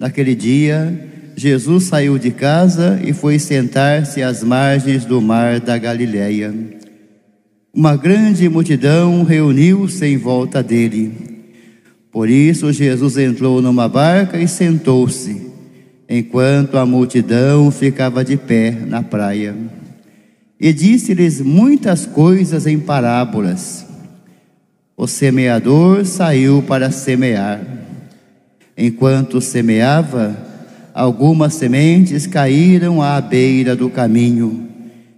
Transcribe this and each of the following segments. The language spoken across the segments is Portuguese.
Naquele dia, Jesus saiu de casa e foi sentar-se às margens do mar da Galileia. Uma grande multidão reuniu-se em volta dele. Por isso, Jesus entrou numa barca e sentou-se, enquanto a multidão ficava de pé na praia. E disse-lhes muitas coisas em parábolas. O semeador saiu para semear. Enquanto semeava, algumas sementes caíram à beira do caminho,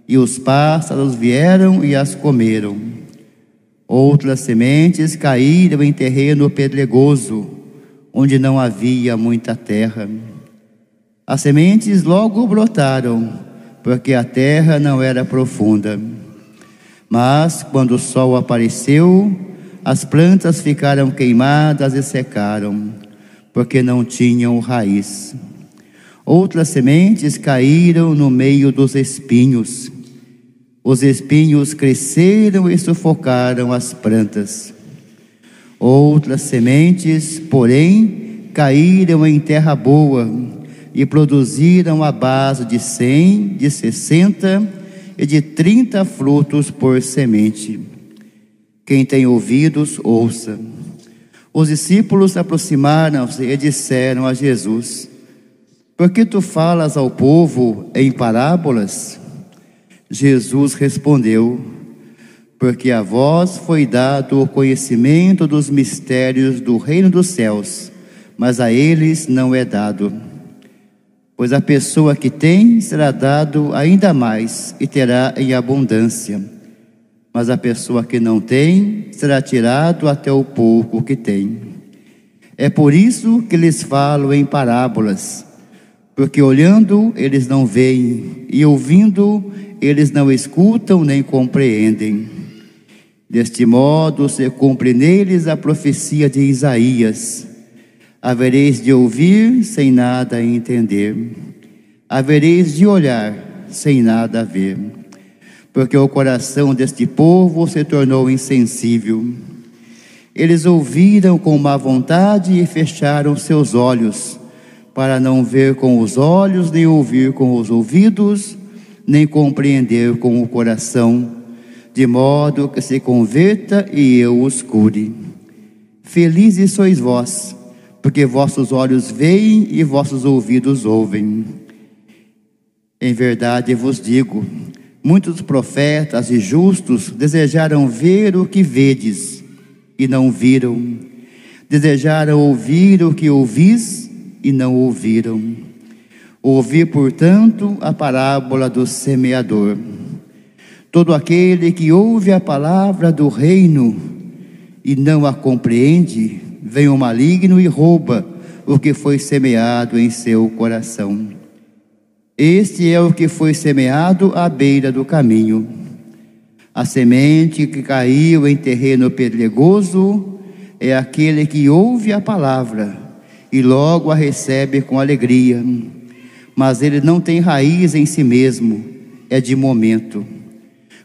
e os pássaros vieram e as comeram. Outras sementes caíram em terreno pedregoso, onde não havia muita terra. As sementes logo brotaram, porque a terra não era profunda. Mas, quando o sol apareceu, as plantas ficaram queimadas e secaram, porque não tinham raiz. Outras sementes caíram no meio dos espinhos. Os espinhos cresceram e sufocaram as plantas. Outras sementes, porém, caíram em terra boa e produziram a base de cem, de sessenta e de trinta frutos por semente. Quem tem ouvidos, ouça. Os discípulos aproximaram-se e disseram a Jesus: Por que tu falas ao povo em parábolas? Jesus respondeu: Porque a vós foi dado o conhecimento dos mistérios do reino dos céus, mas a eles não é dado. Pois a pessoa que tem será dado ainda mais e terá em abundância mas a pessoa que não tem será tirado até o pouco que tem. É por isso que lhes falo em parábolas, porque olhando eles não veem, e ouvindo eles não escutam nem compreendem. Deste modo se cumpre neles a profecia de Isaías: havereis de ouvir sem nada entender, havereis de olhar sem nada ver porque o coração deste povo se tornou insensível. Eles ouviram com má vontade e fecharam seus olhos, para não ver com os olhos, nem ouvir com os ouvidos, nem compreender com o coração, de modo que se converta e eu os cure. Felizes sois vós, porque vossos olhos veem e vossos ouvidos ouvem. Em verdade vos digo, Muitos profetas e justos desejaram ver o que vedes e não viram, desejaram ouvir o que ouvis e não ouviram. Ouvi, portanto, a parábola do semeador. Todo aquele que ouve a palavra do reino e não a compreende, vem o maligno e rouba o que foi semeado em seu coração. Este é o que foi semeado à beira do caminho. A semente que caiu em terreno pedregoso é aquele que ouve a palavra e logo a recebe com alegria, mas ele não tem raiz em si mesmo, é de momento.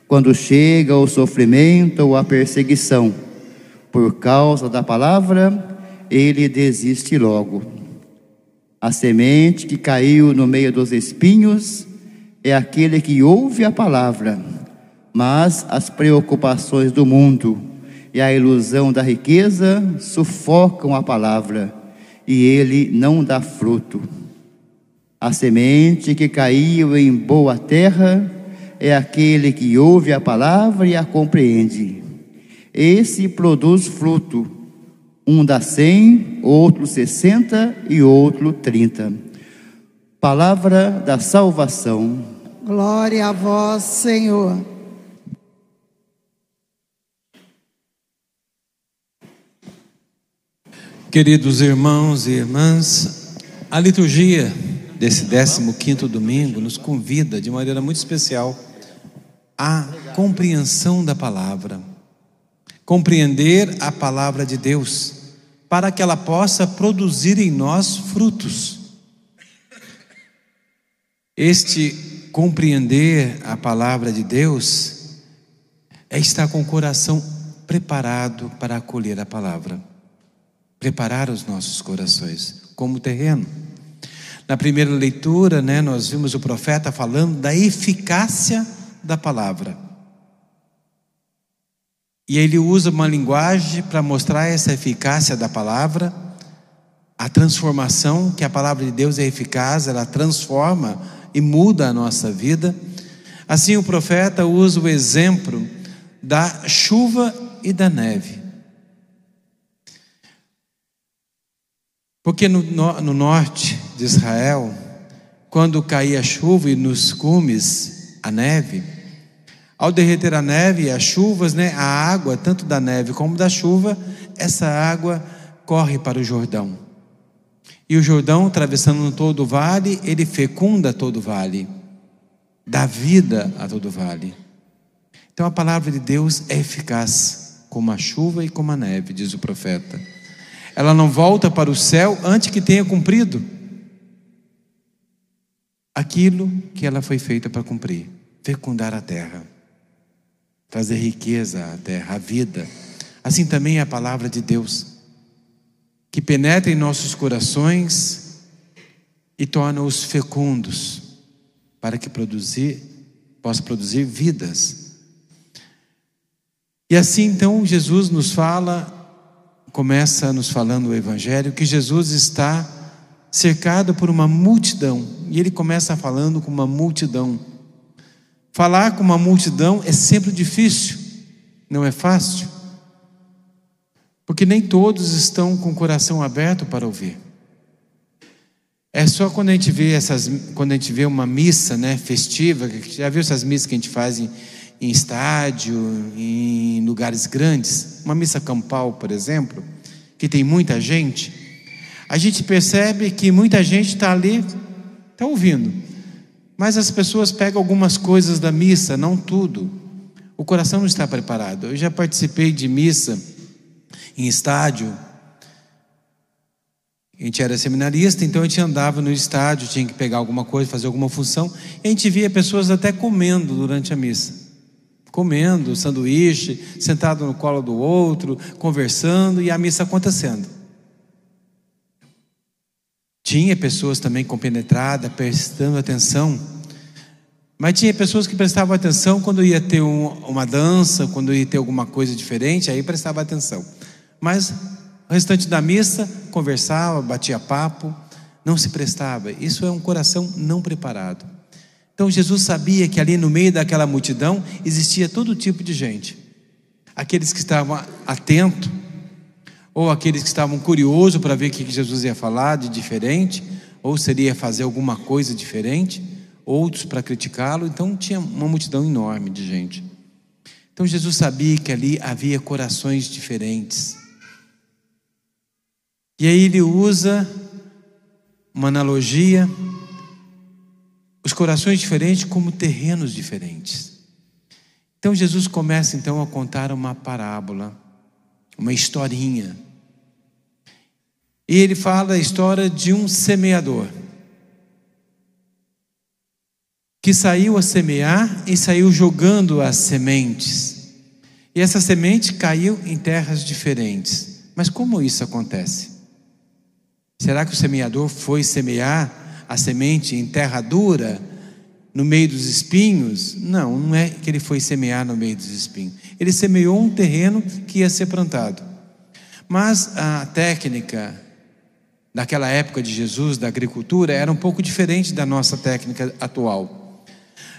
Quando chega o sofrimento ou a perseguição por causa da palavra, ele desiste logo. A semente que caiu no meio dos espinhos é aquele que ouve a palavra, mas as preocupações do mundo e a ilusão da riqueza sufocam a palavra e ele não dá fruto. A semente que caiu em boa terra é aquele que ouve a palavra e a compreende. Esse produz fruto um dá cem, outro sessenta e outro trinta. Palavra da salvação. Glória a vós, Senhor. Queridos irmãos e irmãs, a liturgia desse 15 domingo nos convida de maneira muito especial à compreensão da palavra. Compreender a palavra de Deus para que ela possa produzir em nós frutos. Este compreender a palavra de Deus é estar com o coração preparado para acolher a palavra, preparar os nossos corações como terreno. Na primeira leitura, né, nós vimos o profeta falando da eficácia da palavra. E ele usa uma linguagem para mostrar essa eficácia da palavra, a transformação, que a palavra de Deus é eficaz, ela transforma e muda a nossa vida. Assim, o profeta usa o exemplo da chuva e da neve. Porque no, no, no norte de Israel, quando caía a chuva e nos cumes a neve, ao derreter a neve e as chuvas, né, a água, tanto da neve como da chuva, essa água corre para o Jordão. E o Jordão, atravessando todo o vale, ele fecunda todo o vale, dá vida a todo o vale. Então a palavra de Deus é eficaz, como a chuva e como a neve, diz o profeta ela não volta para o céu antes que tenha cumprido aquilo que ela foi feita para cumprir fecundar a terra, trazer riqueza à terra, a vida. Assim também é a palavra de Deus, que penetra em nossos corações e torna-os fecundos, para que produzir, possa produzir vidas. E assim então Jesus nos fala começa nos falando o Evangelho que Jesus está cercado por uma multidão, e ele começa falando com uma multidão. Falar com uma multidão é sempre difícil, não é fácil, porque nem todos estão com o coração aberto para ouvir. É só quando a gente vê essas, quando a gente vê uma missa, né, festiva, já viu essas missas que a gente faz em, em estádio, em lugares grandes, uma missa campal, por exemplo, que tem muita gente, a gente percebe que muita gente está ali, está ouvindo, mas as pessoas pegam algumas coisas da missa, não tudo. O coração não está preparado. Eu já participei de missa em estádio. A gente era seminarista, então a gente andava no estádio, tinha que pegar alguma coisa, fazer alguma função, a gente via pessoas até comendo durante a missa comendo sanduíche, sentado no colo do outro, conversando e a missa acontecendo. Tinha pessoas também compenetradas, prestando atenção, mas tinha pessoas que prestavam atenção quando ia ter um, uma dança, quando ia ter alguma coisa diferente, aí prestava atenção. Mas o restante da missa conversava, batia papo, não se prestava. Isso é um coração não preparado. Então Jesus sabia que ali no meio daquela multidão existia todo tipo de gente. Aqueles que estavam atentos, ou aqueles que estavam curiosos para ver o que Jesus ia falar de diferente, ou seria fazer alguma coisa diferente, outros para criticá-lo. Então tinha uma multidão enorme de gente. Então Jesus sabia que ali havia corações diferentes. E aí ele usa uma analogia os corações diferentes como terrenos diferentes. Então Jesus começa então a contar uma parábola, uma historinha. E ele fala a história de um semeador que saiu a semear e saiu jogando as sementes. E essa semente caiu em terras diferentes. Mas como isso acontece? Será que o semeador foi semear a semente em terra dura, no meio dos espinhos? Não, não é que ele foi semear no meio dos espinhos. Ele semeou um terreno que ia ser plantado. Mas a técnica daquela época de Jesus, da agricultura, era um pouco diferente da nossa técnica atual.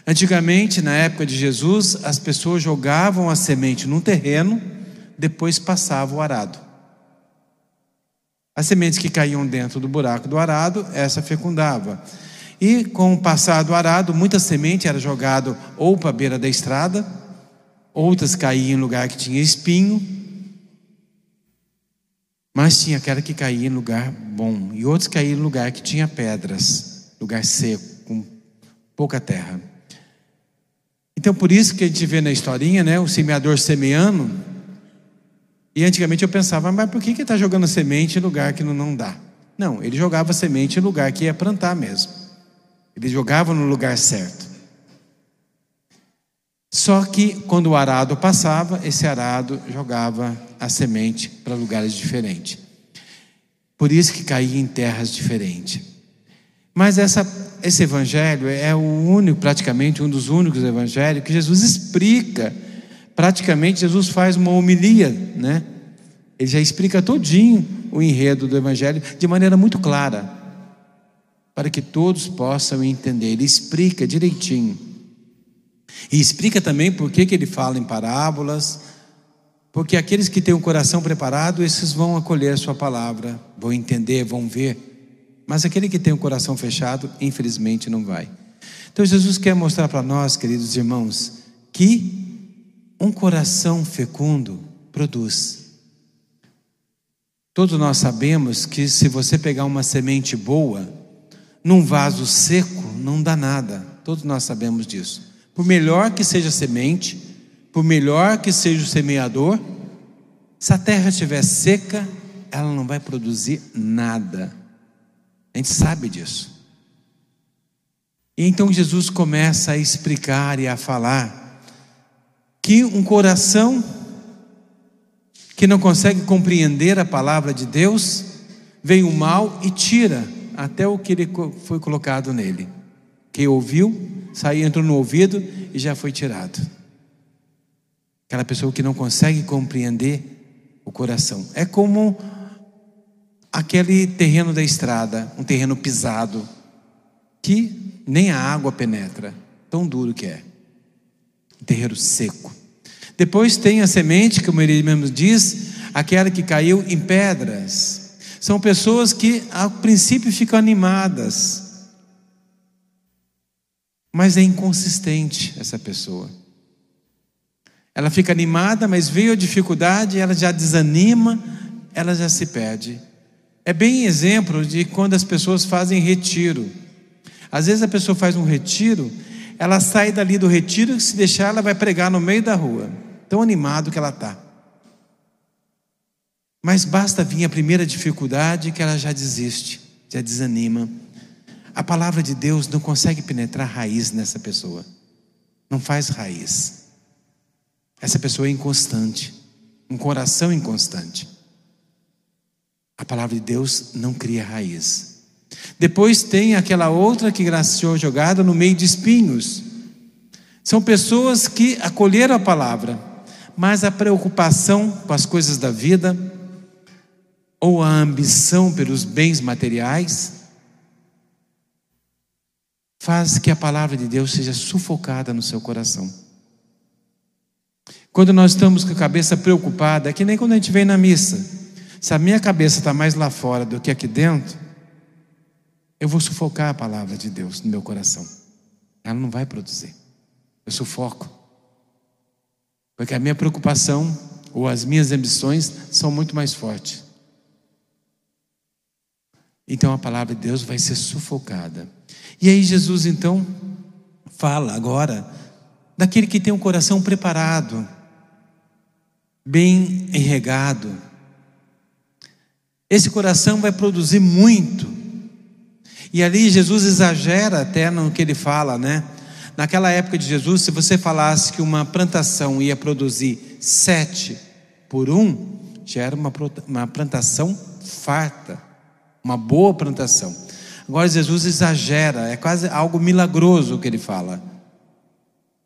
Antigamente, na época de Jesus, as pessoas jogavam a semente num terreno, depois passavam o arado. As sementes que caíam dentro do buraco do arado, essa fecundava. E com o passar do arado, muita semente era jogada ou para a beira da estrada, outras caíam em lugar que tinha espinho, mas tinha aquela que caía em lugar bom, e outros caíam em lugar que tinha pedras, lugar seco, com pouca terra. Então, por isso que a gente vê na historinha, né, o semeador semeando, e antigamente eu pensava, mas por que ele está jogando semente em lugar que não dá? Não, ele jogava semente em lugar que ia plantar mesmo. Ele jogava no lugar certo. Só que quando o arado passava, esse arado jogava a semente para lugares diferentes. Por isso que caía em terras diferentes. Mas essa, esse evangelho é o único, praticamente um dos únicos evangelhos que Jesus explica. Praticamente Jesus faz uma homilia, né? Ele já explica todinho o enredo do evangelho de maneira muito clara, para que todos possam entender. Ele explica direitinho. E explica também por que ele fala em parábolas, porque aqueles que têm o coração preparado, esses vão acolher a sua palavra, vão entender, vão ver. Mas aquele que tem o coração fechado, infelizmente não vai. Então Jesus quer mostrar para nós, queridos irmãos, que um coração fecundo produz. Todos nós sabemos que se você pegar uma semente boa, num vaso seco, não dá nada. Todos nós sabemos disso. Por melhor que seja a semente, por melhor que seja o semeador, se a terra estiver seca, ela não vai produzir nada. A gente sabe disso. E então Jesus começa a explicar e a falar que um coração que não consegue compreender a palavra de Deus, vem o mal e tira até o que ele foi colocado nele. Quem ouviu, saiu, entrou no ouvido e já foi tirado. Aquela pessoa que não consegue compreender o coração. É como aquele terreno da estrada, um terreno pisado, que nem a água penetra, tão duro que é. Um terreiro seco. Depois tem a semente, como ele mesmo diz, aquela que caiu em pedras. São pessoas que, a princípio, ficam animadas, mas é inconsistente essa pessoa. Ela fica animada, mas veio a dificuldade, ela já desanima, ela já se perde. É bem exemplo de quando as pessoas fazem retiro. Às vezes a pessoa faz um retiro, ela sai dali do retiro e se deixar ela vai pregar no meio da rua. Tão animado que ela está. Mas basta vir a primeira dificuldade que ela já desiste, já desanima. A palavra de Deus não consegue penetrar raiz nessa pessoa. Não faz raiz. Essa pessoa é inconstante, um coração inconstante. A palavra de Deus não cria raiz. Depois tem aquela outra que graciou jogada no meio de espinhos. São pessoas que acolheram a palavra, mas a preocupação com as coisas da vida, ou a ambição pelos bens materiais, faz que a palavra de Deus seja sufocada no seu coração. Quando nós estamos com a cabeça preocupada, é que nem quando a gente vem na missa. Se a minha cabeça está mais lá fora do que aqui dentro, eu vou sufocar a palavra de Deus no meu coração. Ela não vai produzir. Eu sufoco. Porque a minha preocupação ou as minhas ambições são muito mais fortes. Então a palavra de Deus vai ser sufocada. E aí Jesus então fala agora daquele que tem um coração preparado, bem enregado, esse coração vai produzir muito. E ali Jesus exagera até no que ele fala, né? Naquela época de Jesus, se você falasse que uma plantação ia produzir sete por um, já era uma, uma plantação farta, uma boa plantação. Agora Jesus exagera, é quase algo milagroso o que ele fala.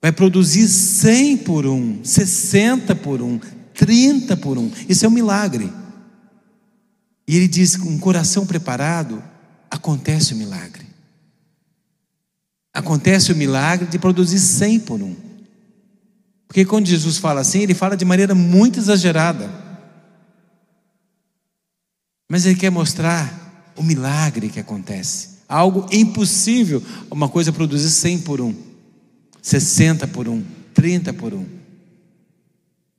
Vai produzir 100 por um, 60 por um, 30 por um. Isso é um milagre. E ele diz: com um coração preparado, acontece o milagre. Acontece o milagre de produzir cem por um. Porque quando Jesus fala assim, ele fala de maneira muito exagerada. Mas ele quer mostrar o milagre que acontece. Algo impossível, uma coisa produzir cem por um, sessenta por um, trinta por um.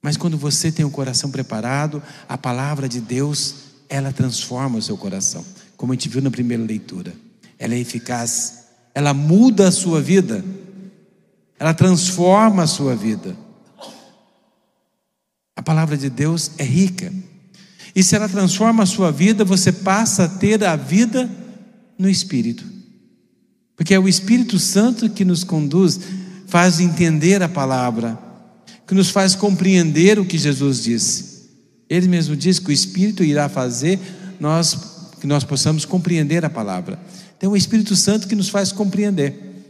Mas quando você tem o coração preparado, a palavra de Deus ela transforma o seu coração, como a gente viu na primeira leitura. Ela é eficaz, ela muda a sua vida, ela transforma a sua vida. A palavra de Deus é rica. E se ela transforma a sua vida, você passa a ter a vida no Espírito. Porque é o Espírito Santo que nos conduz, faz entender a palavra, que nos faz compreender o que Jesus disse. Ele mesmo diz que o Espírito irá fazer nós, que nós possamos compreender a palavra. É o Espírito Santo que nos faz compreender.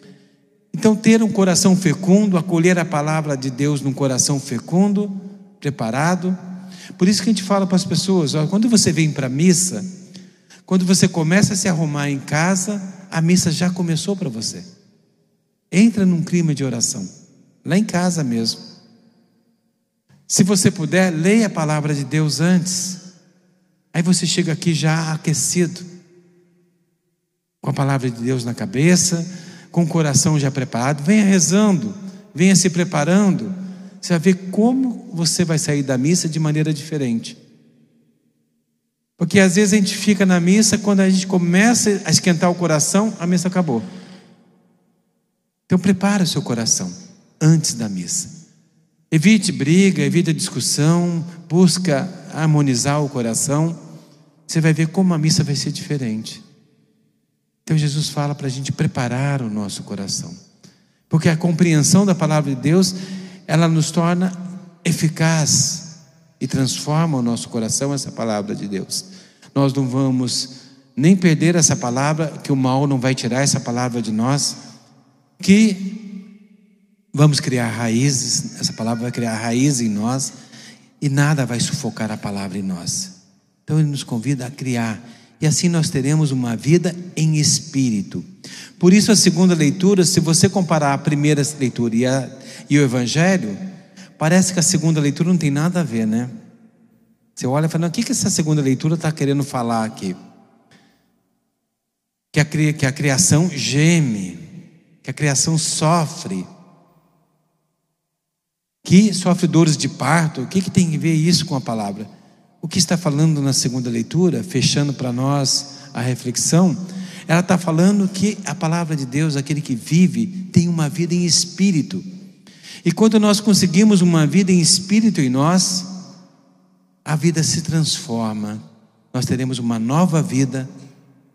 Então, ter um coração fecundo, acolher a palavra de Deus num coração fecundo, preparado. Por isso que a gente fala para as pessoas: ó, quando você vem para a missa, quando você começa a se arrumar em casa, a missa já começou para você. Entra num clima de oração, lá em casa mesmo. Se você puder, leia a palavra de Deus antes. Aí você chega aqui já aquecido, com a palavra de Deus na cabeça, com o coração já preparado, venha rezando, venha se preparando. Você vai ver como você vai sair da missa de maneira diferente. Porque às vezes a gente fica na missa, quando a gente começa a esquentar o coração, a missa acabou. Então prepare o seu coração antes da missa. Evite briga, evite discussão, busca harmonizar o coração. Você vai ver como a missa vai ser diferente. Então Jesus fala para a gente preparar o nosso coração. Porque a compreensão da palavra de Deus, ela nos torna eficaz e transforma o nosso coração essa palavra de Deus. Nós não vamos nem perder essa palavra, que o mal não vai tirar essa palavra de nós, que vamos criar raízes, essa palavra vai criar raízes em nós e nada vai sufocar a palavra em nós. Então ele nos convida a criar e assim nós teremos uma vida em espírito. Por isso, a segunda leitura, se você comparar a primeira leitura e, a, e o Evangelho, parece que a segunda leitura não tem nada a ver, né? Você olha e fala: o que, que essa segunda leitura está querendo falar aqui? Que a, que a criação geme, que a criação sofre, que sofre dores de parto. O que, que tem a ver isso com a palavra? o que está falando na segunda leitura, fechando para nós a reflexão, ela está falando que a palavra de Deus, aquele que vive, tem uma vida em espírito. E quando nós conseguimos uma vida em espírito em nós, a vida se transforma. Nós teremos uma nova vida,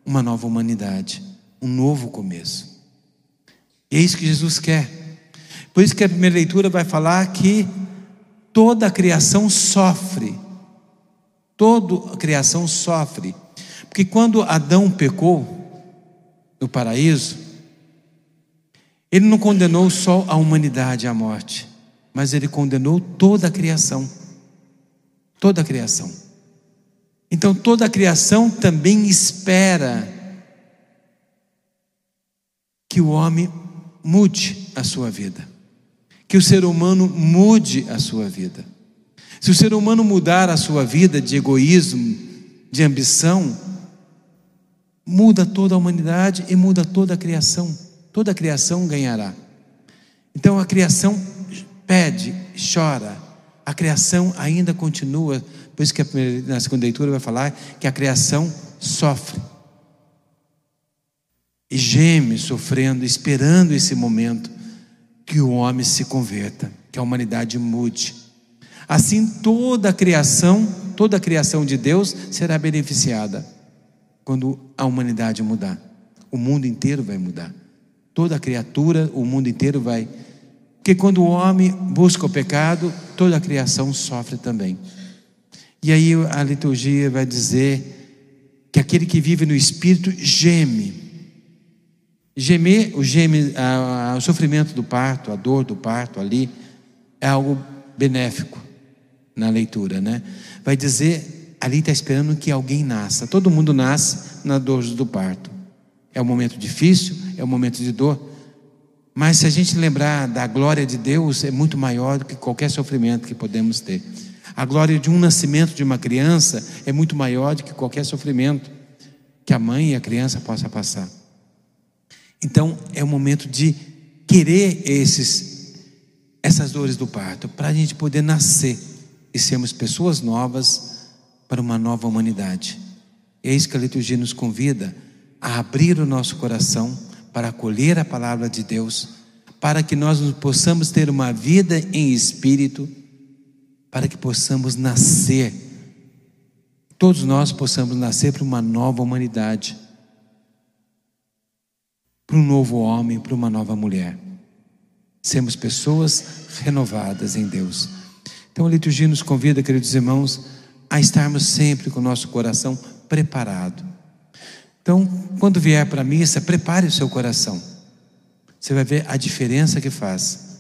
uma nova humanidade, um novo começo. E é isso que Jesus quer. Por isso que a primeira leitura vai falar que toda a criação sofre Toda a criação sofre. Porque quando Adão pecou no paraíso, ele não condenou só a humanidade à morte, mas ele condenou toda a criação. Toda a criação. Então toda a criação também espera que o homem mude a sua vida, que o ser humano mude a sua vida. Se o ser humano mudar a sua vida de egoísmo, de ambição, muda toda a humanidade e muda toda a criação. Toda a criação ganhará. Então a criação pede, chora. A criação ainda continua. Por isso que na segunda leitura vai falar que a criação sofre. E geme sofrendo, esperando esse momento que o homem se converta, que a humanidade mude. Assim toda a criação, toda a criação de Deus será beneficiada quando a humanidade mudar. O mundo inteiro vai mudar. Toda a criatura, o mundo inteiro vai. Porque quando o homem busca o pecado, toda a criação sofre também. E aí a liturgia vai dizer que aquele que vive no espírito geme. Gemer, o geme, a, a, o sofrimento do parto, a dor do parto ali é algo benéfico na leitura, né? Vai dizer, ali está esperando que alguém nasça. Todo mundo nasce na dor do parto. É um momento difícil, é um momento de dor. Mas se a gente lembrar da glória de Deus, é muito maior do que qualquer sofrimento que podemos ter. A glória de um nascimento de uma criança é muito maior do que qualquer sofrimento que a mãe e a criança possa passar. Então, é o momento de querer esses essas dores do parto para a gente poder nascer e sermos pessoas novas para uma nova humanidade. E é isso que a liturgia nos convida a abrir o nosso coração para acolher a palavra de Deus, para que nós possamos ter uma vida em espírito, para que possamos nascer, todos nós possamos nascer para uma nova humanidade, para um novo homem, para uma nova mulher. Sermos pessoas renovadas em Deus. Então a liturgia nos convida, queridos irmãos, a estarmos sempre com o nosso coração preparado. Então quando vier para a missa, prepare o seu coração. Você vai ver a diferença que faz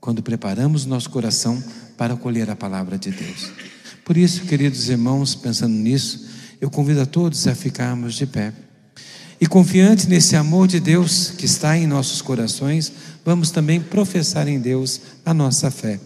quando preparamos o nosso coração para acolher a palavra de Deus. Por isso, queridos irmãos, pensando nisso, eu convido a todos a ficarmos de pé. E confiante nesse amor de Deus que está em nossos corações, vamos também professar em Deus a nossa fé.